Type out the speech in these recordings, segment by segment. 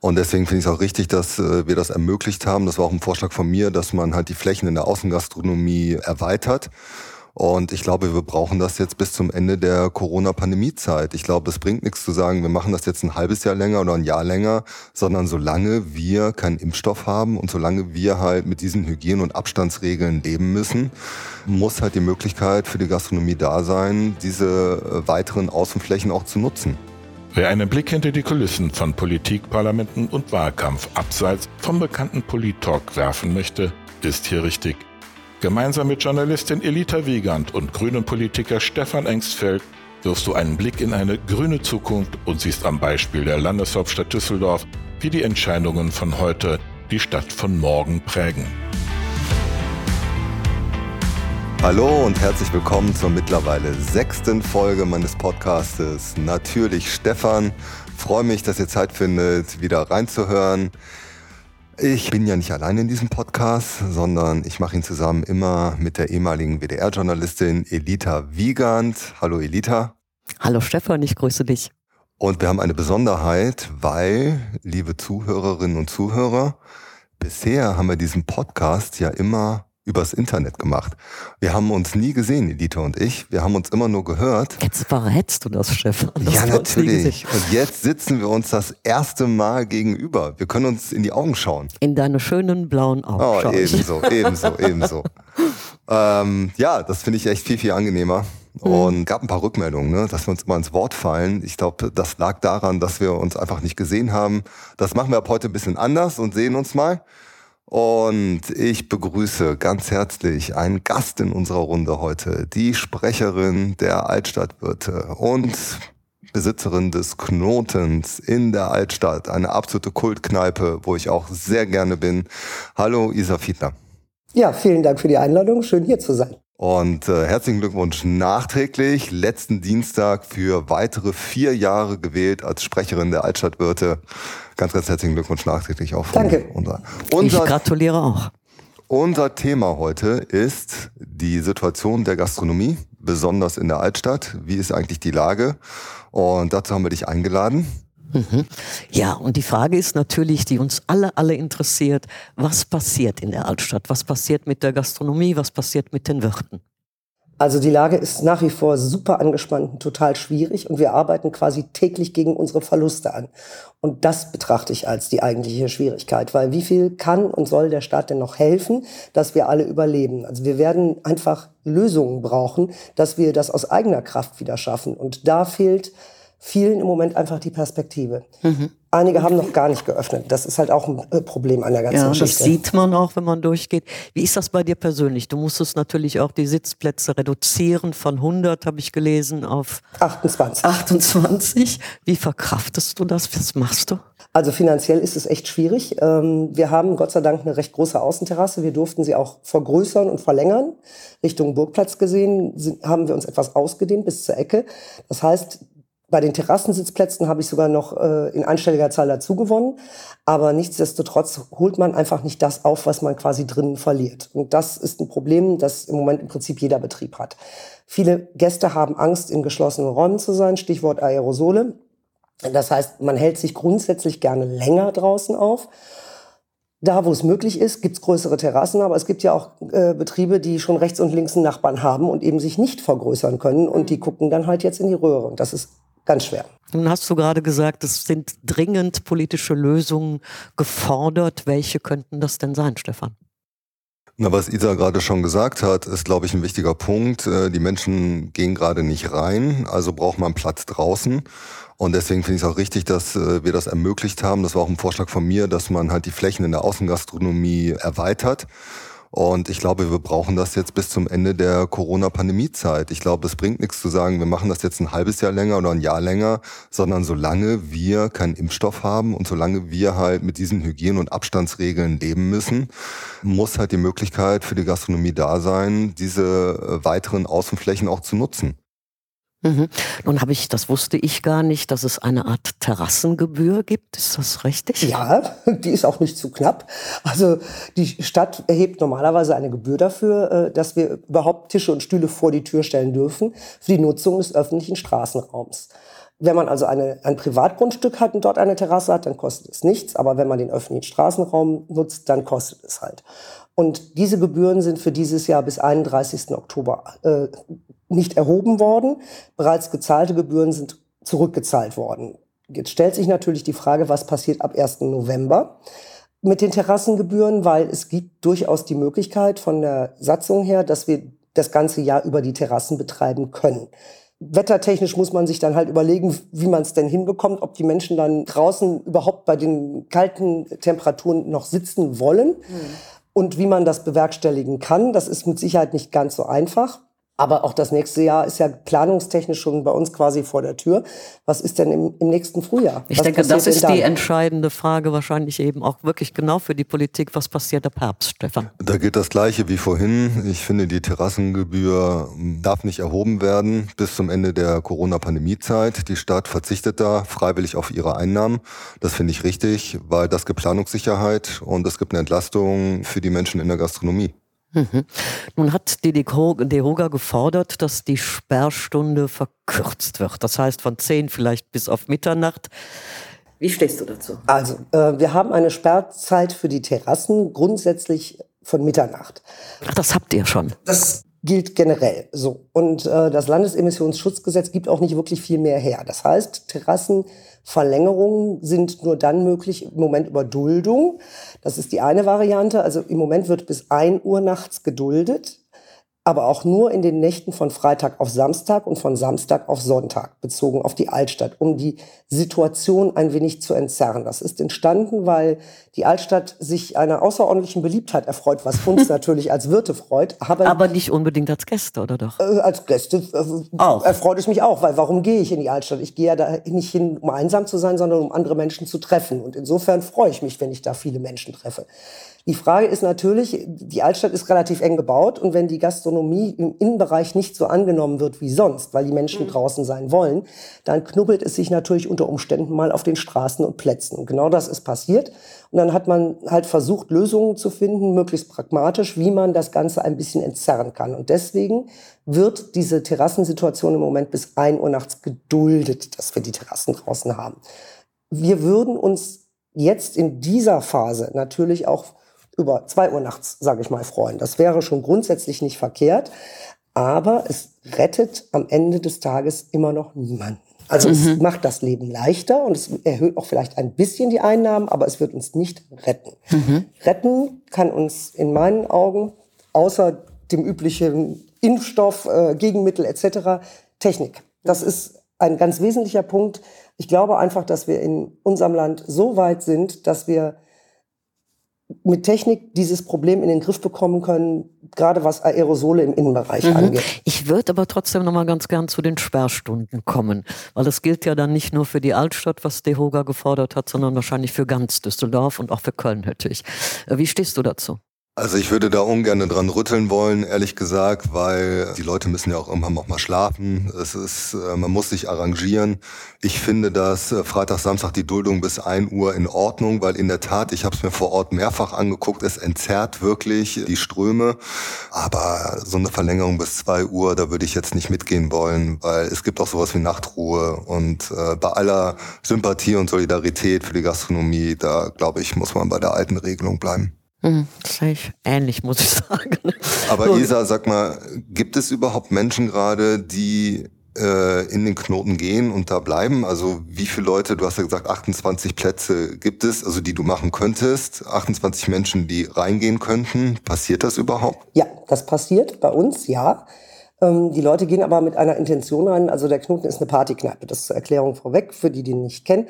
Und deswegen finde ich es auch richtig, dass äh, wir das ermöglicht haben. Das war auch ein Vorschlag von mir, dass man halt die Flächen in der Außengastronomie erweitert. Und ich glaube, wir brauchen das jetzt bis zum Ende der Corona-Pandemie-Zeit. Ich glaube, es bringt nichts zu sagen, wir machen das jetzt ein halbes Jahr länger oder ein Jahr länger, sondern solange wir keinen Impfstoff haben und solange wir halt mit diesen Hygiene- und Abstandsregeln leben müssen, muss halt die Möglichkeit für die Gastronomie da sein, diese äh, weiteren Außenflächen auch zu nutzen. Wer einen Blick hinter die Kulissen von Politik, Parlamenten und Wahlkampf abseits vom bekannten Polit-Talk werfen möchte, ist hier richtig. Gemeinsam mit Journalistin Elita Wiegand und grünen Politiker Stefan Engstfeld wirfst du einen Blick in eine grüne Zukunft und siehst am Beispiel der Landeshauptstadt Düsseldorf, wie die Entscheidungen von heute die Stadt von morgen prägen. Hallo und herzlich willkommen zur mittlerweile sechsten Folge meines Podcastes. Natürlich Stefan. Freue mich, dass ihr Zeit findet, wieder reinzuhören. Ich bin ja nicht allein in diesem Podcast, sondern ich mache ihn zusammen immer mit der ehemaligen WDR-Journalistin Elita Wiegand. Hallo Elita. Hallo Stefan, ich grüße dich. Und wir haben eine Besonderheit, weil, liebe Zuhörerinnen und Zuhörer, bisher haben wir diesen Podcast ja immer übers Internet gemacht. Wir haben uns nie gesehen, Edita und ich. Wir haben uns immer nur gehört. Jetzt verrätst du das, Stefan. Das ja, natürlich. Und jetzt sitzen wir uns das erste Mal gegenüber. Wir können uns in die Augen schauen. In deine schönen blauen Augen. Oh, ebenso, ebenso, ebenso. ähm, ja, das finde ich echt viel, viel angenehmer. Mhm. Und gab ein paar Rückmeldungen, ne, dass wir uns immer ins Wort fallen. Ich glaube, das lag daran, dass wir uns einfach nicht gesehen haben. Das machen wir ab heute ein bisschen anders und sehen uns mal. Und ich begrüße ganz herzlich einen Gast in unserer Runde heute, die Sprecherin der Altstadtwirte und Besitzerin des Knotens in der Altstadt, eine absolute Kultkneipe, wo ich auch sehr gerne bin. Hallo Isa Fiedler. Ja, vielen Dank für die Einladung. Schön hier zu sein. Und äh, herzlichen Glückwunsch nachträglich. Letzten Dienstag für weitere vier Jahre gewählt als Sprecherin der Altstadtwirte. Ganz, ganz herzlichen Glückwunsch nachträglich auch. Danke. Unser, unser, ich gratuliere auch. Unser Thema heute ist die Situation der Gastronomie, besonders in der Altstadt. Wie ist eigentlich die Lage? Und dazu haben wir dich eingeladen. Mhm. Ja, und die Frage ist natürlich, die uns alle, alle interessiert, was passiert in der Altstadt? Was passiert mit der Gastronomie? Was passiert mit den Wirten? Also die Lage ist nach wie vor super angespannt und total schwierig und wir arbeiten quasi täglich gegen unsere Verluste an. Und das betrachte ich als die eigentliche Schwierigkeit, weil wie viel kann und soll der Staat denn noch helfen, dass wir alle überleben? Also wir werden einfach Lösungen brauchen, dass wir das aus eigener Kraft wieder schaffen. Und da fehlt vielen im Moment einfach die Perspektive. Mhm. Einige haben noch gar nicht geöffnet. Das ist halt auch ein äh, Problem an der ganzen ja, Geschichte. Das sieht man auch, wenn man durchgeht. Wie ist das bei dir persönlich? Du musstest natürlich auch die Sitzplätze reduzieren von 100, habe ich gelesen, auf 28. 28. Wie verkraftest du das? Was machst du? Also finanziell ist es echt schwierig. Ähm, wir haben Gott sei Dank eine recht große Außenterrasse. Wir durften sie auch vergrößern und verlängern. Richtung Burgplatz gesehen haben wir uns etwas ausgedehnt bis zur Ecke. Das heißt, bei den Terrassensitzplätzen habe ich sogar noch äh, in einstelliger Zahl dazu gewonnen. Aber nichtsdestotrotz holt man einfach nicht das auf, was man quasi drinnen verliert. Und das ist ein Problem, das im Moment im Prinzip jeder Betrieb hat. Viele Gäste haben Angst, in geschlossenen Räumen zu sein, Stichwort Aerosole. Das heißt, man hält sich grundsätzlich gerne länger draußen auf. Da, wo es möglich ist, gibt es größere Terrassen, aber es gibt ja auch äh, Betriebe, die schon rechts und links einen Nachbarn haben und eben sich nicht vergrößern können und die gucken dann halt jetzt in die Röhre. Und das ist ganz schwer. Nun hast du gerade gesagt, es sind dringend politische Lösungen gefordert. Welche könnten das denn sein, Stefan? Na, was Isa gerade schon gesagt hat, ist, glaube ich, ein wichtiger Punkt. Äh, die Menschen gehen gerade nicht rein, also braucht man Platz draußen. Und deswegen finde ich es auch richtig, dass äh, wir das ermöglicht haben. Das war auch ein Vorschlag von mir, dass man halt die Flächen in der Außengastronomie erweitert. Und ich glaube, wir brauchen das jetzt bis zum Ende der Corona-Pandemie-Zeit. Ich glaube, es bringt nichts zu sagen, wir machen das jetzt ein halbes Jahr länger oder ein Jahr länger, sondern solange wir keinen Impfstoff haben und solange wir halt mit diesen Hygiene- und Abstandsregeln leben müssen, muss halt die Möglichkeit für die Gastronomie da sein, diese äh, weiteren Außenflächen auch zu nutzen. Mhm. Nun habe ich, das wusste ich gar nicht, dass es eine Art Terrassengebühr gibt. Ist das richtig? Ja, die ist auch nicht zu knapp. Also die Stadt erhebt normalerweise eine Gebühr dafür, äh, dass wir überhaupt Tische und Stühle vor die Tür stellen dürfen für die Nutzung des öffentlichen Straßenraums. Wenn man also eine, ein Privatgrundstück hat und dort eine Terrasse hat, dann kostet es nichts. Aber wenn man den öffentlichen Straßenraum nutzt, dann kostet es halt. Und diese Gebühren sind für dieses Jahr bis 31. Oktober äh, nicht erhoben worden. Bereits gezahlte Gebühren sind zurückgezahlt worden. Jetzt stellt sich natürlich die Frage, was passiert ab 1. November mit den Terrassengebühren, weil es gibt durchaus die Möglichkeit von der Satzung her, dass wir das ganze Jahr über die Terrassen betreiben können. Wettertechnisch muss man sich dann halt überlegen, wie man es denn hinbekommt, ob die Menschen dann draußen überhaupt bei den kalten Temperaturen noch sitzen wollen mhm. Und wie man das bewerkstelligen kann. Das ist mit Sicherheit nicht ganz so einfach. Aber auch das nächste Jahr ist ja planungstechnisch schon bei uns quasi vor der Tür. Was ist denn im, im nächsten Frühjahr? Ich was denke, das ist die entscheidende Frage wahrscheinlich eben auch wirklich genau für die Politik. Was passiert ab Herbst, Stefan? Da gilt das Gleiche wie vorhin. Ich finde, die Terrassengebühr darf nicht erhoben werden bis zum Ende der Corona-Pandemie-Zeit. Die Stadt verzichtet da freiwillig auf ihre Einnahmen. Das finde ich richtig, weil das gibt Planungssicherheit und es gibt eine Entlastung für die Menschen in der Gastronomie. Mhm. Nun hat die DEHOGA gefordert, dass die Sperrstunde verkürzt wird. Das heißt von 10 vielleicht bis auf Mitternacht. Wie stehst du dazu? Also, äh, wir haben eine Sperrzeit für die Terrassen grundsätzlich von Mitternacht. Ach, das habt ihr schon. Das gilt generell so. Und äh, das Landesemissionsschutzgesetz gibt auch nicht wirklich viel mehr her. Das heißt, Terrassenverlängerungen sind nur dann möglich im Moment über Duldung. Das ist die eine Variante. Also im Moment wird bis ein Uhr nachts geduldet aber auch nur in den Nächten von Freitag auf Samstag und von Samstag auf Sonntag bezogen auf die Altstadt, um die Situation ein wenig zu entzerren. Das ist entstanden, weil die Altstadt sich einer außerordentlichen Beliebtheit erfreut, was uns natürlich als Wirte freut. Aber, aber nicht unbedingt als Gäste, oder doch? Äh, als Gäste äh, auch. erfreut es mich auch, weil warum gehe ich in die Altstadt? Ich gehe ja da nicht hin, um einsam zu sein, sondern um andere Menschen zu treffen. Und insofern freue ich mich, wenn ich da viele Menschen treffe. Die Frage ist natürlich, die Altstadt ist relativ eng gebaut und wenn die Gastronomie im Innenbereich nicht so angenommen wird wie sonst, weil die Menschen mhm. draußen sein wollen, dann knubbelt es sich natürlich unter Umständen mal auf den Straßen und Plätzen. Und genau das ist passiert. Und dann hat man halt versucht, Lösungen zu finden, möglichst pragmatisch, wie man das Ganze ein bisschen entzerren kann. Und deswegen wird diese Terrassensituation im Moment bis ein Uhr nachts geduldet, dass wir die Terrassen draußen haben. Wir würden uns jetzt in dieser Phase natürlich auch über zwei Uhr nachts, sage ich mal, freuen. Das wäre schon grundsätzlich nicht verkehrt, aber es rettet am Ende des Tages immer noch niemanden. Also mhm. es macht das Leben leichter und es erhöht auch vielleicht ein bisschen die Einnahmen, aber es wird uns nicht retten. Mhm. Retten kann uns in meinen Augen außer dem üblichen Impfstoff, äh, Gegenmittel etc. Technik. Das ist ein ganz wesentlicher Punkt. Ich glaube einfach, dass wir in unserem Land so weit sind, dass wir mit Technik dieses Problem in den Griff bekommen können, gerade was Aerosole im Innenbereich mhm. angeht. Ich würde aber trotzdem noch mal ganz gern zu den Sperrstunden kommen, weil das gilt ja dann nicht nur für die Altstadt, was Dehoga gefordert hat, sondern wahrscheinlich für ganz Düsseldorf und auch für Köln natürlich. Äh, wie stehst du dazu? Also ich würde da ungern dran rütteln wollen, ehrlich gesagt, weil die Leute müssen ja auch irgendwann auch mal schlafen. Es ist, äh, man muss sich arrangieren. Ich finde dass äh, Freitag, Samstag die Duldung bis ein Uhr in Ordnung, weil in der Tat, ich habe es mir vor Ort mehrfach angeguckt, es entzerrt wirklich die Ströme. Aber so eine Verlängerung bis zwei Uhr, da würde ich jetzt nicht mitgehen wollen, weil es gibt auch sowas wie Nachtruhe. Und äh, bei aller Sympathie und Solidarität für die Gastronomie, da glaube ich, muss man bei der alten Regelung bleiben. Hm, safe. Ähnlich, muss ich sagen. Aber Isa, sag mal, gibt es überhaupt Menschen gerade, die äh, in den Knoten gehen und da bleiben? Also wie viele Leute, du hast ja gesagt, 28 Plätze gibt es, also die du machen könntest, 28 Menschen, die reingehen könnten. Passiert das überhaupt? Ja, das passiert bei uns, ja. Ähm, die Leute gehen aber mit einer Intention rein, also der Knoten ist eine Partykneipe, das zur Erklärung vorweg, für die, die ihn nicht kennen.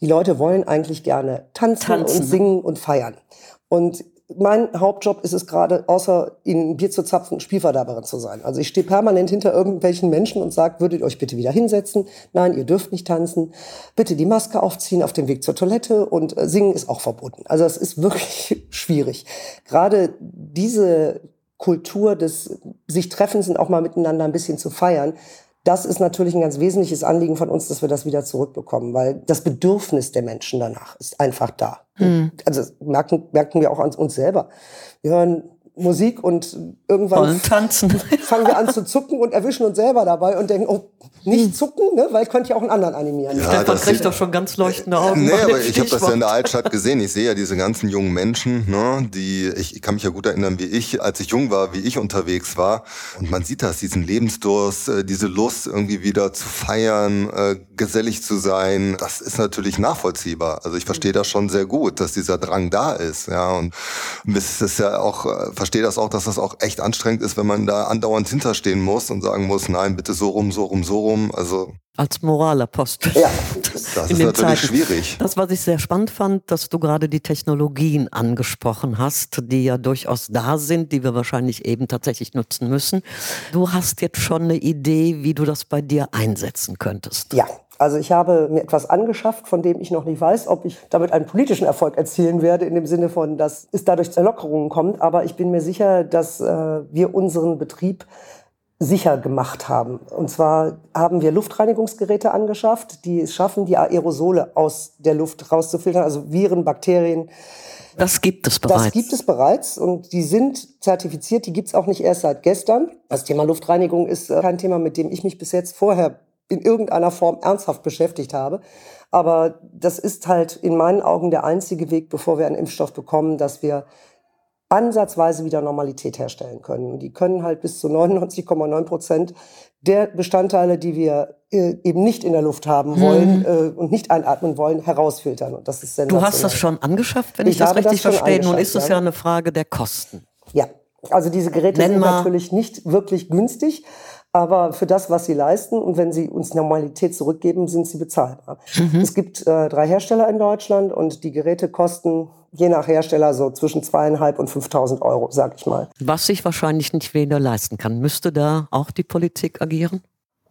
Die Leute wollen eigentlich gerne tanzen, tanzen. und singen und feiern. Und mein Hauptjob ist es gerade, außer ihnen Bier zu zapfen, Spielverderberin zu sein. Also ich stehe permanent hinter irgendwelchen Menschen und sage, würdet ihr euch bitte wieder hinsetzen? Nein, ihr dürft nicht tanzen. Bitte die Maske aufziehen auf dem Weg zur Toilette und äh, singen ist auch verboten. Also es ist wirklich schwierig. Gerade diese Kultur des sich Treffens und auch mal miteinander ein bisschen zu feiern, das ist natürlich ein ganz wesentliches Anliegen von uns, dass wir das wieder zurückbekommen, weil das Bedürfnis der Menschen danach ist einfach da. Mhm. Also merken, merken wir auch an uns selber. Wir hören Musik und irgendwann wollen tanzen. fangen wir an zu zucken und erwischen uns selber dabei und denken, oh, nicht hm. zucken, ne? weil ich könnte ja auch einen anderen animieren. Ja, Stefan kriegt doch schon ganz leuchtende Augen. Nee, aber ich habe das ja in der Altstadt gesehen. Ich sehe ja diese ganzen jungen Menschen, ne, die, ich, ich kann mich ja gut erinnern, wie ich, als ich jung war, wie ich unterwegs war. Und man sieht das, diesen Lebensdurst, äh, diese Lust irgendwie wieder zu feiern, äh, gesellig zu sein. Das ist natürlich nachvollziehbar. Also ich verstehe das schon sehr gut, dass dieser Drang da ist. Ja, und es ist ja auch, äh, verstehe das auch, dass das auch echt anstrengend ist, wenn man da andauernd hinterstehen muss und sagen muss, nein, bitte so rum, so rum, so rum. Also als Moralapostel. Ja, das ist natürlich Zeiten. schwierig. Das, was ich sehr spannend fand, dass du gerade die Technologien angesprochen hast, die ja durchaus da sind, die wir wahrscheinlich eben tatsächlich nutzen müssen. Du hast jetzt schon eine Idee, wie du das bei dir einsetzen könntest. Ja, also ich habe mir etwas angeschafft, von dem ich noch nicht weiß, ob ich damit einen politischen Erfolg erzielen werde, in dem Sinne von, dass es dadurch zu Erlockerungen kommt. Aber ich bin mir sicher, dass äh, wir unseren Betrieb sicher gemacht haben. Und zwar haben wir Luftreinigungsgeräte angeschafft, die es schaffen, die Aerosole aus der Luft rauszufiltern, also Viren, Bakterien. Das gibt es bereits. Das gibt es bereits und die sind zertifiziert. Die gibt es auch nicht erst seit gestern. Das Thema Luftreinigung ist äh, kein Thema, mit dem ich mich bis jetzt vorher in irgendeiner Form ernsthaft beschäftigt habe. Aber das ist halt in meinen Augen der einzige Weg, bevor wir einen Impfstoff bekommen, dass wir ansatzweise wieder Normalität herstellen können. Die können halt bis zu 99,9 Prozent der Bestandteile, die wir äh, eben nicht in der Luft haben wollen mhm. äh, und nicht einatmen wollen, herausfiltern. Und das ist Du hast das schon angeschafft, wenn ich, ich das richtig das verstehe. Nun ist es ja. ja eine Frage der Kosten. Ja, also diese Geräte Nenn sind natürlich nicht wirklich günstig, aber für das, was sie leisten und wenn sie uns Normalität zurückgeben, sind sie bezahlbar. Mhm. Es gibt äh, drei Hersteller in Deutschland und die Geräte kosten je nach Hersteller so zwischen zweieinhalb und 5.000 Euro, sag ich mal. Was sich wahrscheinlich nicht weniger leisten kann. Müsste da auch die Politik agieren?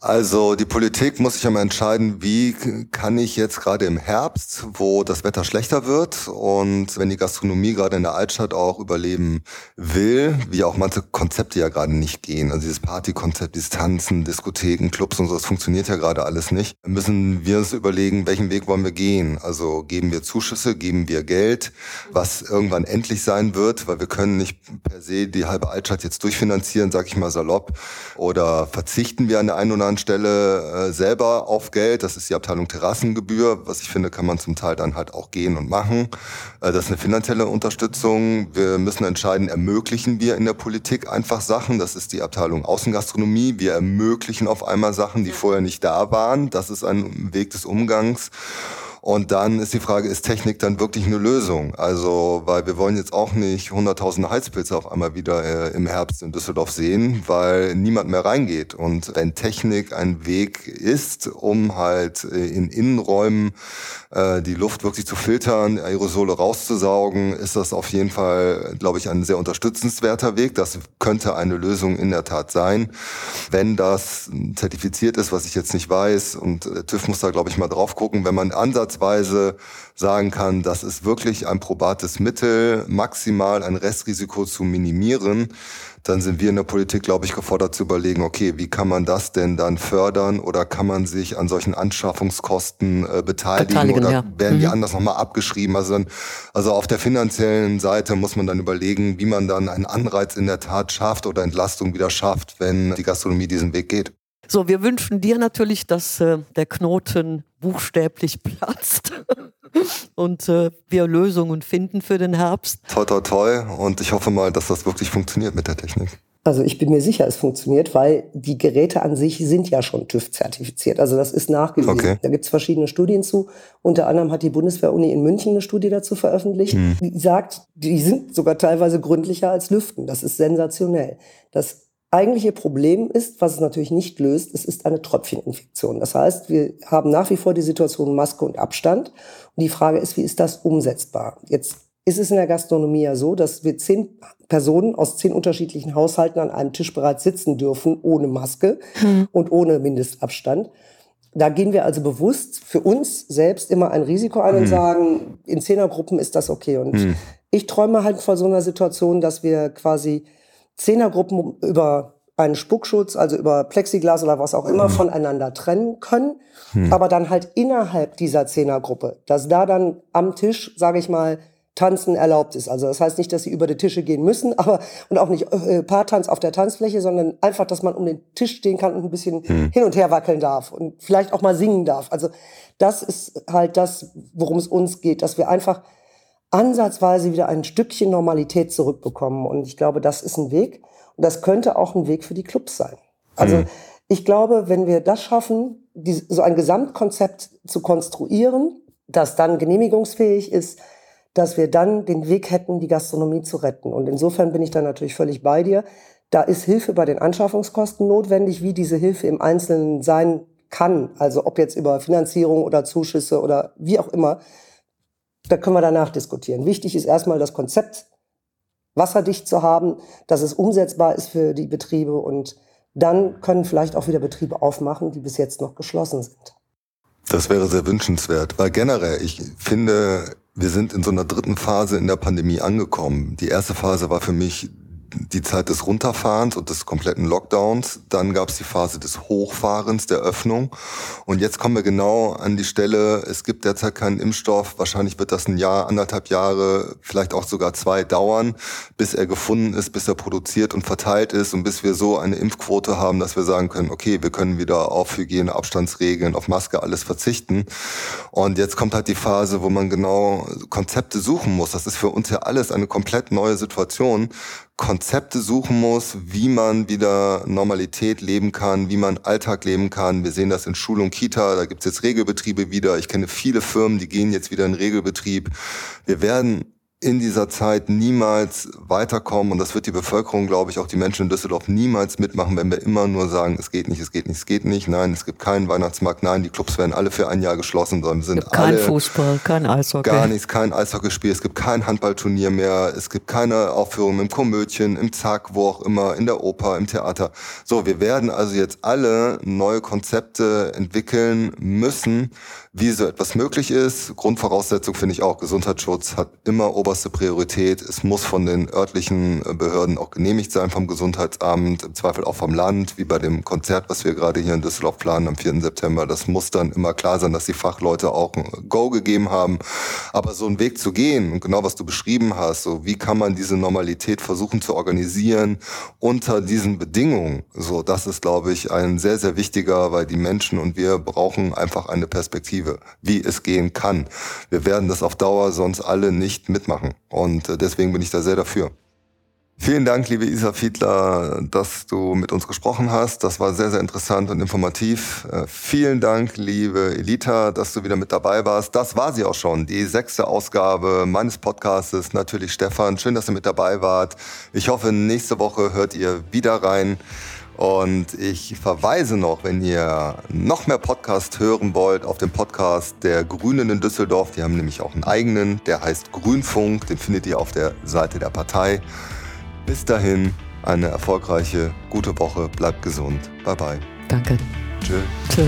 Also die Politik muss sich mal entscheiden, wie kann ich jetzt gerade im Herbst, wo das Wetter schlechter wird und wenn die Gastronomie gerade in der Altstadt auch überleben will, wie auch manche Konzepte ja gerade nicht gehen. Also dieses Partykonzept, dieses Tanzen, Diskotheken, Clubs und so, das funktioniert ja gerade alles nicht. Müssen wir uns überlegen, welchen Weg wollen wir gehen? Also geben wir Zuschüsse, geben wir Geld, was irgendwann endlich sein wird, weil wir können nicht per se die halbe Altstadt jetzt durchfinanzieren, sag ich mal salopp, oder verzichten wir an der einen oder anderen anderen Stelle äh, selber auf Geld. Das ist die Abteilung Terrassengebühr. Was ich finde, kann man zum Teil dann halt auch gehen und machen. Äh, das ist eine finanzielle Unterstützung. Wir müssen entscheiden, ermöglichen wir in der Politik einfach Sachen. Das ist die Abteilung Außengastronomie. Wir ermöglichen auf einmal Sachen, die vorher nicht da waren. Das ist ein Weg des Umgangs. Und dann ist die Frage, ist Technik dann wirklich eine Lösung? Also, weil wir wollen jetzt auch nicht hunderttausende Heizpilze auf einmal wieder äh, im Herbst in Düsseldorf sehen, weil niemand mehr reingeht. Und wenn Technik ein Weg ist, um halt äh, in Innenräumen äh, die Luft wirklich zu filtern, Aerosole rauszusaugen, ist das auf jeden Fall, glaube ich, ein sehr unterstützenswerter Weg. Das könnte eine Lösung in der Tat sein. Wenn das zertifiziert ist, was ich jetzt nicht weiß, und TÜV muss da, glaube ich, mal drauf gucken, wenn man Ansatz ansatzweise sagen kann, das ist wirklich ein probates Mittel, maximal ein Restrisiko zu minimieren, dann sind wir in der Politik, glaube ich, gefordert zu überlegen, okay, wie kann man das denn dann fördern oder kann man sich an solchen Anschaffungskosten äh, beteiligen, beteiligen, oder ja. werden die mhm. anders nochmal abgeschrieben? Also, dann, also auf der finanziellen Seite muss man dann überlegen, wie man dann einen Anreiz in der Tat schafft oder Entlastung wieder schafft, wenn die Gastronomie diesen Weg geht. So, wir wünschen dir natürlich, dass äh, der Knoten buchstäblich platzt und äh, wir Lösungen finden für den Herbst. Toi, toi, toi. Und ich hoffe mal, dass das wirklich funktioniert mit der Technik. Also ich bin mir sicher, es funktioniert, weil die Geräte an sich sind ja schon TÜV-zertifiziert. Also das ist nachgewiesen. Okay. Da gibt es verschiedene Studien zu. Unter anderem hat die Bundeswehr-Uni in München eine Studie dazu veröffentlicht, hm. die sagt, die sind sogar teilweise gründlicher als Lüften. Das ist sensationell. Das eigentliche Problem ist, was es natürlich nicht löst, es ist eine Tröpfcheninfektion. Das heißt, wir haben nach wie vor die Situation Maske und Abstand. Und die Frage ist, wie ist das umsetzbar? Jetzt ist es in der Gastronomie ja so, dass wir zehn Personen aus zehn unterschiedlichen Haushalten an einem Tisch bereits sitzen dürfen, ohne Maske hm. und ohne Mindestabstand. Da gehen wir also bewusst für uns selbst immer ein Risiko ein hm. und sagen, in Zehnergruppen ist das okay. Und hm. ich träume halt vor so einer Situation, dass wir quasi Zehnergruppen über einen Spuckschutz, also über Plexiglas oder was auch immer, mhm. voneinander trennen können. Mhm. Aber dann halt innerhalb dieser Zehnergruppe, dass da dann am Tisch, sage ich mal, Tanzen erlaubt ist. Also das heißt nicht, dass sie über die Tische gehen müssen, aber und auch nicht äh, Paartanz auf der Tanzfläche, sondern einfach, dass man um den Tisch stehen kann und ein bisschen hm. hin und her wackeln darf und vielleicht auch mal singen darf. Also das ist halt das, worum es uns geht, dass wir einfach ansatzweise wieder ein Stückchen Normalität zurückbekommen. Und ich glaube, das ist ein Weg. Und das könnte auch ein Weg für die Clubs sein. Also mhm. ich glaube, wenn wir das schaffen, die, so ein Gesamtkonzept zu konstruieren, das dann genehmigungsfähig ist, dass wir dann den Weg hätten, die Gastronomie zu retten. Und insofern bin ich da natürlich völlig bei dir. Da ist Hilfe bei den Anschaffungskosten notwendig, wie diese Hilfe im Einzelnen sein kann. Also ob jetzt über Finanzierung oder Zuschüsse oder wie auch immer. Da können wir danach diskutieren. Wichtig ist erstmal das Konzept wasserdicht zu haben, dass es umsetzbar ist für die Betriebe und dann können vielleicht auch wieder Betriebe aufmachen, die bis jetzt noch geschlossen sind. Das wäre sehr wünschenswert, weil generell, ich finde, wir sind in so einer dritten Phase in der Pandemie angekommen. Die erste Phase war für mich die Zeit des Runterfahrens und des kompletten Lockdowns. Dann gab es die Phase des Hochfahrens, der Öffnung. Und jetzt kommen wir genau an die Stelle, es gibt derzeit keinen Impfstoff. Wahrscheinlich wird das ein Jahr, anderthalb Jahre, vielleicht auch sogar zwei dauern, bis er gefunden ist, bis er produziert und verteilt ist und bis wir so eine Impfquote haben, dass wir sagen können, okay, wir können wieder auf Hygiene, Abstandsregeln, auf Maske, alles verzichten. Und jetzt kommt halt die Phase, wo man genau Konzepte suchen muss. Das ist für uns ja alles eine komplett neue Situation Konzepte suchen muss, wie man wieder Normalität leben kann, wie man Alltag leben kann. Wir sehen das in Schule und Kita, da gibt es jetzt Regelbetriebe wieder. Ich kenne viele Firmen, die gehen jetzt wieder in Regelbetrieb. Wir werden in dieser Zeit niemals weiterkommen und das wird die Bevölkerung, glaube ich, auch die Menschen in Düsseldorf niemals mitmachen, wenn wir immer nur sagen, es geht nicht, es geht nicht, es geht nicht. Nein, es gibt keinen Weihnachtsmarkt. Nein, die Clubs werden alle für ein Jahr geschlossen, sondern sind kein alle Fußball, kein Eishockey, gar nichts, kein Eishockeyspiel. Es gibt kein Handballturnier mehr. Es gibt keine Aufführung im Komödien, im Zack, wo auch immer, in der Oper, im Theater. So, wir werden also jetzt alle neue Konzepte entwickeln müssen, wie so etwas möglich ist. Grundvoraussetzung finde ich auch, Gesundheitsschutz hat immer oberste Priorität. Es muss von den örtlichen äh, Behörden auch genehmigt sein, vom Gesundheitsamt, im Zweifel auch vom Land, wie bei dem Konzert, was wir gerade hier in Düsseldorf planen am 4. September. Das muss dann immer klar sein, dass die Fachleute auch ein Go gegeben haben. Aber so einen Weg zu gehen genau was du beschrieben hast, so wie kann man diese Normalität versuchen zu organisieren unter diesen Bedingungen, so das ist, glaube ich, ein sehr, sehr wichtiger, weil die Menschen und wir brauchen einfach eine Perspektive, wie es gehen kann. Wir werden das auf Dauer sonst alle nicht mitmachen. Und äh, deswegen bin ich da sehr dafür. Vielen Dank, liebe Isa Fiedler, dass du mit uns gesprochen hast. Das war sehr, sehr interessant und informativ. Äh, vielen Dank, liebe Elita, dass du wieder mit dabei warst. Das war sie auch schon, die sechste Ausgabe meines Podcastes. Natürlich Stefan, schön, dass ihr mit dabei wart. Ich hoffe, nächste Woche hört ihr wieder rein. Und ich verweise noch, wenn ihr noch mehr Podcast hören wollt, auf den Podcast der Grünen in Düsseldorf. Die haben nämlich auch einen eigenen, der heißt Grünfunk. Den findet ihr auf der Seite der Partei. Bis dahin eine erfolgreiche, gute Woche. Bleibt gesund. Bye bye. Danke. Tschö. Tschö.